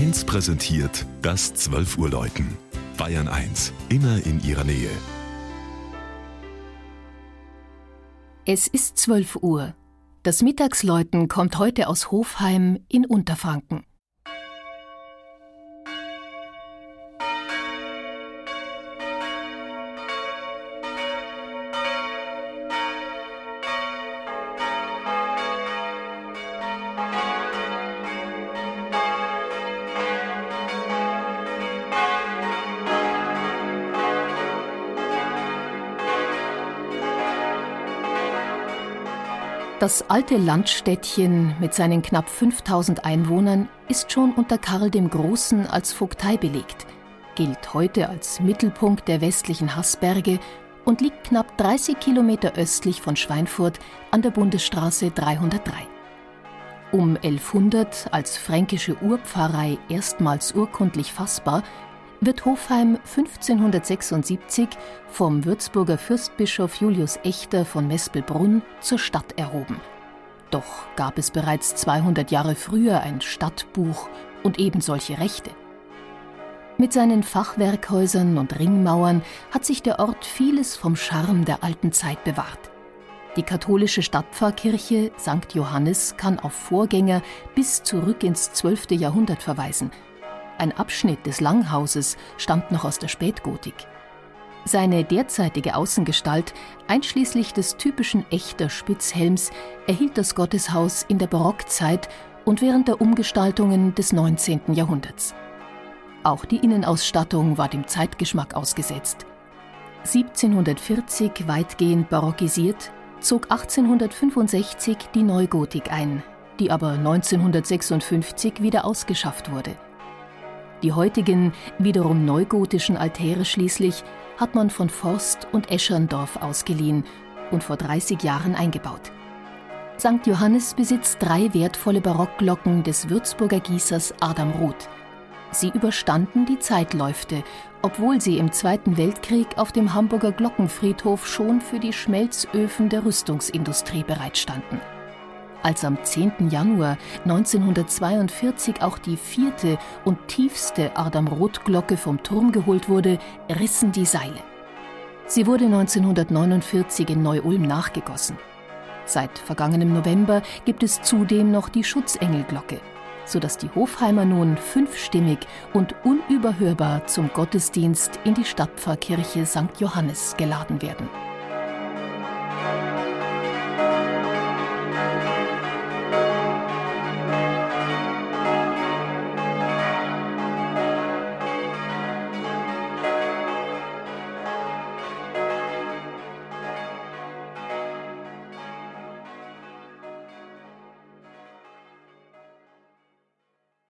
1 präsentiert das 12 Uhr Läuten. Bayern 1, immer in ihrer Nähe. Es ist 12 Uhr. Das Mittagsläuten kommt heute aus Hofheim in Unterfranken. Das alte Landstädtchen mit seinen knapp 5000 Einwohnern ist schon unter Karl dem Großen als Vogtei belegt, gilt heute als Mittelpunkt der westlichen Haßberge und liegt knapp 30 Kilometer östlich von Schweinfurt an der Bundesstraße 303. Um 1100 als fränkische Urpfarrei erstmals urkundlich fassbar, wird Hofheim 1576 vom Würzburger Fürstbischof Julius Echter von Mespelbrunn zur Stadt erhoben. Doch gab es bereits 200 Jahre früher ein Stadtbuch und ebensolche Rechte. Mit seinen Fachwerkhäusern und Ringmauern hat sich der Ort vieles vom Charme der alten Zeit bewahrt. Die katholische Stadtpfarrkirche St. Johannes kann auf Vorgänger bis zurück ins 12. Jahrhundert verweisen – ein Abschnitt des Langhauses stammt noch aus der Spätgotik. Seine derzeitige Außengestalt, einschließlich des typischen echter Spitzhelms, erhielt das Gotteshaus in der Barockzeit und während der Umgestaltungen des 19. Jahrhunderts. Auch die Innenausstattung war dem Zeitgeschmack ausgesetzt. 1740 weitgehend barockisiert, zog 1865 die Neugotik ein, die aber 1956 wieder ausgeschafft wurde. Die heutigen, wiederum neugotischen Altäre schließlich hat man von Forst und Escherndorf ausgeliehen und vor 30 Jahren eingebaut. St. Johannes besitzt drei wertvolle Barockglocken des Würzburger Gießers Adam Roth. Sie überstanden die Zeitläufte, obwohl sie im Zweiten Weltkrieg auf dem Hamburger Glockenfriedhof schon für die Schmelzöfen der Rüstungsindustrie bereitstanden. Als am 10. Januar 1942 auch die vierte und tiefste Adam-Roth-Glocke vom Turm geholt wurde, rissen die Seile. Sie wurde 1949 in Neu-Ulm nachgegossen. Seit vergangenem November gibt es zudem noch die Schutzengelglocke, sodass die Hofheimer nun fünfstimmig und unüberhörbar zum Gottesdienst in die Stadtpfarrkirche St. Johannes geladen werden.